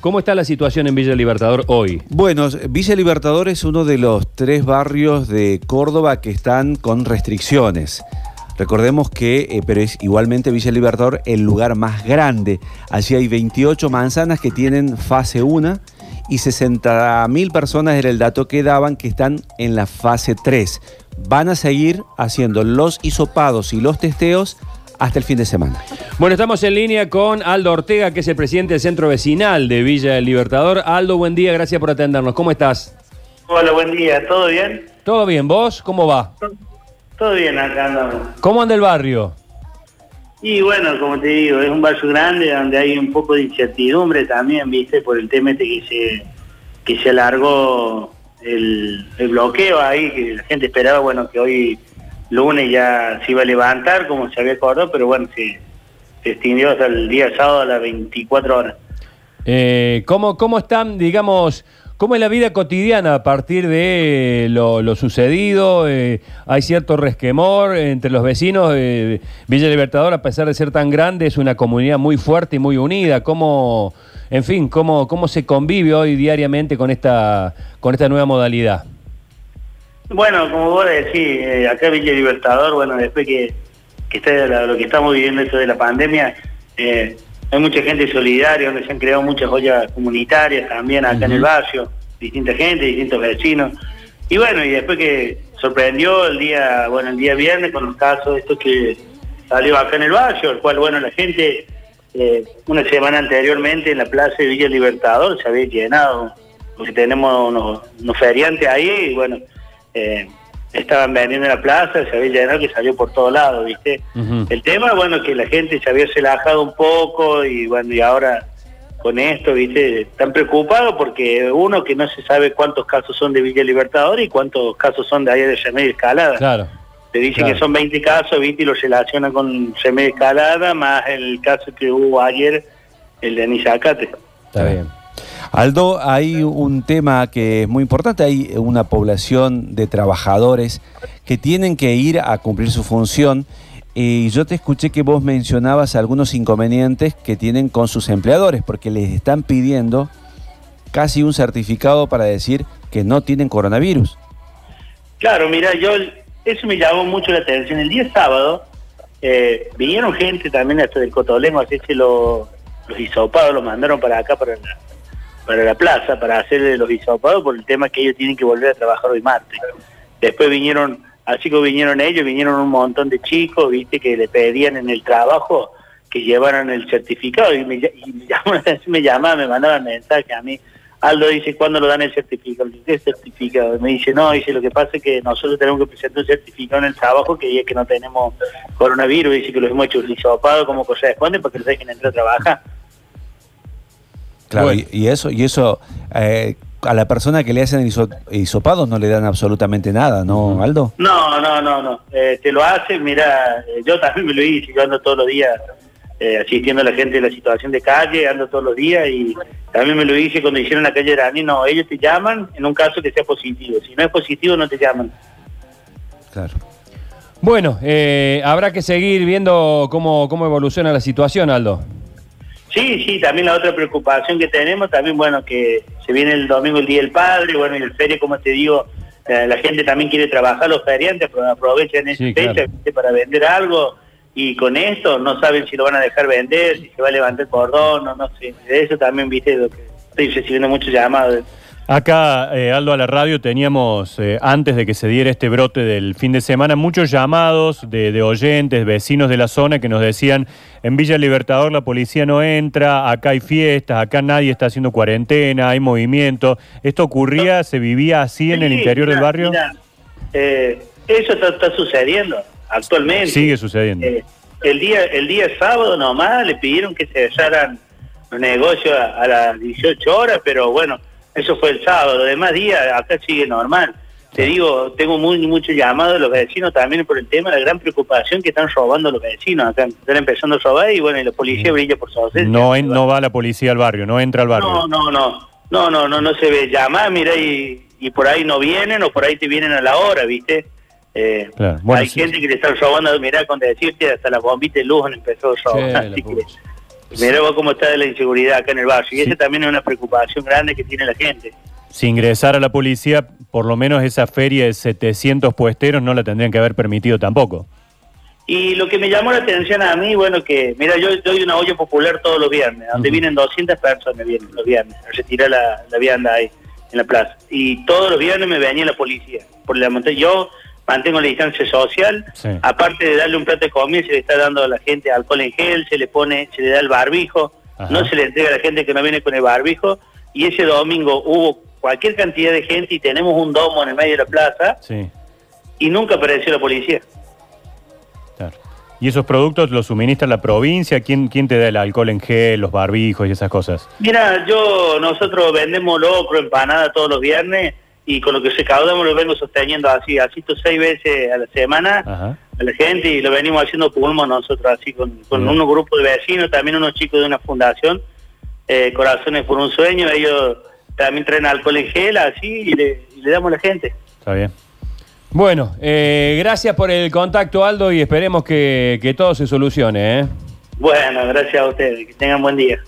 ¿Cómo está la situación en Villa Libertador hoy? Bueno, Villa Libertador es uno de los tres barrios de Córdoba que están con restricciones. Recordemos que, eh, pero es igualmente Villa Libertador el lugar más grande. Allí hay 28 manzanas que tienen fase 1 y 60.000 personas era el dato que daban que están en la fase 3. Van a seguir haciendo los hisopados y los testeos hasta el fin de semana. Bueno, estamos en línea con Aldo Ortega, que es el presidente del Centro Vecinal de Villa del Libertador. Aldo, buen día, gracias por atendernos. ¿Cómo estás? Hola, buen día. ¿Todo bien? Todo bien, ¿vos? ¿Cómo va? Todo bien, acá andamos. ¿Cómo anda el barrio? Y bueno, como te digo, es un barrio grande donde hay un poco de incertidumbre también, viste, por el tema este que se, que se alargó el, el bloqueo ahí, que la gente esperaba, bueno, que hoy lunes ya se iba a levantar como se había acordado, pero bueno, se, se extinguió hasta el día sábado a las 24 horas. Eh, ¿cómo, ¿Cómo están, digamos, cómo es la vida cotidiana a partir de lo, lo sucedido? Eh, ¿Hay cierto resquemor entre los vecinos? Eh, Villa Libertador, a pesar de ser tan grande, es una comunidad muy fuerte y muy unida. ¿Cómo, en fin, cómo, cómo se convive hoy diariamente con esta, con esta nueva modalidad? Bueno, como vos decís, eh, acá Villa Libertador, bueno, después que, que está la- lo que estamos viviendo esto de la pandemia, eh, hay mucha gente solidaria, donde se han creado muchas joyas comunitarias también acá en el barrio, distinta gente, distintos vecinos. Y bueno, y después que sorprendió el día, bueno, el día viernes con los casos estos que salió acá en el barrio, el cual, bueno, la gente eh, una semana anteriormente en la plaza de Villa Libertador se había llenado, porque tenemos unos, unos feriantes ahí y bueno, eh, estaban vendiendo en la plaza, se había llenado que salió por todos lados, ¿viste? El tema, bueno, que la gente se había relajado un poco y bueno, y ahora con esto, ¿viste? Están preocupados porque uno que no se sabe cuántos casos son de Villa Libertador y cuántos casos son de allá de Remedio Escalada. Claro. Te dicen claro. que son 20 casos, ¿viste? Y lo relacionan con Remedio Escalada, más el caso que hubo ayer, el de Anisacate. Está bien. Aldo, hay un tema que es muy importante, hay una población de trabajadores que tienen que ir a cumplir su función y yo te escuché que vos mencionabas algunos inconvenientes que tienen con sus empleadores porque les están pidiendo casi un certificado para decir que no tienen coronavirus. Claro, mira, yo eso me llamó mucho la atención. El día sábado eh, vinieron gente también hasta del Cotolengo a hacerse los, los hisopados, los mandaron para acá, para la, para la plaza, para hacer los hisopados por el tema que ellos tienen que volver a trabajar hoy martes. Después vinieron, así que vinieron ellos, vinieron un montón de chicos, viste, que le pedían en el trabajo que llevaran el certificado y me, y me llamaban, me llamaban, me mandaban mensajes a mí. Aldo dice, ¿cuándo lo dan el certificado? ¿Qué certificado? Me dice, no, dice, lo que pasa es que nosotros tenemos que presentar un certificado en el trabajo que dice que no tenemos coronavirus, dice que los hemos hecho hisopado como corresponde para que los dejen entrar a trabajar. Claro, Bueno. y, y eso, y eso eh, a la persona que le hacen hiso- hisopados no le dan absolutamente nada, ¿no, Aldo? No, no, no, no. Eh, te lo hacen, mira, eh, yo también me lo hice, yo ando todos los días eh, asistiendo a la gente de la situación de calle, ando todos los días y también me lo hice cuando hicieron la calle Arani, no, ellos te llaman en un caso que sea positivo, si no es positivo no te llaman. Claro. Bueno, eh, habrá que seguir viendo cómo, cómo evoluciona la situación, Aldo. Sí, sí, también la otra preocupación que tenemos, también bueno, que se viene el domingo el Día del Padre, bueno, y el feria, como te digo, eh, la gente también quiere trabajar, los feriantes apro- aprovechan esa Sí, fecha para vender algo y con esto no saben si lo van a dejar vender, si se va a levantar el cordón, no, no sé, de eso también, viste, lo que estoy recibiendo muchos llamados. Acá, eh, Aldo, a la radio teníamos, eh, antes de que se diera este brote del fin de semana, muchos llamados de, de oyentes, vecinos de la zona que nos decían, en Villa Libertador la policía no entra, acá hay fiestas, acá nadie está haciendo cuarentena, hay movimiento. ¿Esto ocurría, se vivía así en el interior del barrio? eh, eso está, está sucediendo actualmente. Sigue sucediendo. Eh, el día el día sábado nomás le pidieron que se cerraran los negocios a, a las 18 horas, pero bueno, eso fue el sábado. Los demás días acá sigue normal. Te digo, tengo muy mucho llamado de los vecinos también por el tema, la gran preocupación que están robando los vecinos. Acá están empezando a robar y bueno, y la policía brilla por su ausencia. No, en- no va la policía al barrio, no entra al barrio. No, no, no, no, no, no, no se ve. Llamar, mira, y, y por ahí no vienen o por ahí te vienen a la hora, ¿viste? Eh, Claro, bueno, hay sí. gente que le están robando, mirá, con decirte, hasta la bombita de luz han empezado a robar. Pucha. Mirá vos cómo está la inseguridad acá en el barrio. Y Sí. esa también es una preocupación grande que tiene la gente. Si ingresara a la policía, por lo menos esa feria de 700 puesteros no la tendrían que haber permitido tampoco. Y lo que me llamó la atención a mí, bueno, que, mira, yo doy una olla popular todos los viernes, donde vienen 200 personas vienen los viernes, a retirar la, la vianda ahí en la plaza. Y todos los viernes me venía la policía. Por la montaña. Yo mantengo la distancia social, Sí. aparte de darle un plato de comida, se le está dando a la gente alcohol en gel, se le pone, se le da el barbijo, Ajá. no se le entrega a la gente que no viene con el barbijo. Y ese domingo hubo cualquier cantidad de gente y tenemos un domo en el medio de la plaza Sí, y nunca apareció la policía. claro. ¿Y esos productos los suministra la provincia? ¿Quién, quién te da el alcohol en gel, los barbijos y esas cosas? Mira, yo, nosotros vendemos locro, empanada todos los viernes y con lo que recaudamos lo vengo sosteniendo así, así seis veces a la semana Ajá. a la gente y lo venimos haciendo pulmón nosotros así con, con unos grupos de vecinos, también unos chicos de una fundación, eh, Corazones por un Sueño, ellos también traen alcohol en gel así y le, y le damos a la gente. Está bien. Bueno, eh, gracias por el contacto, Aldo, y esperemos que, que todo se solucione. ¿eh? Bueno, gracias a ustedes, que tengan buen día.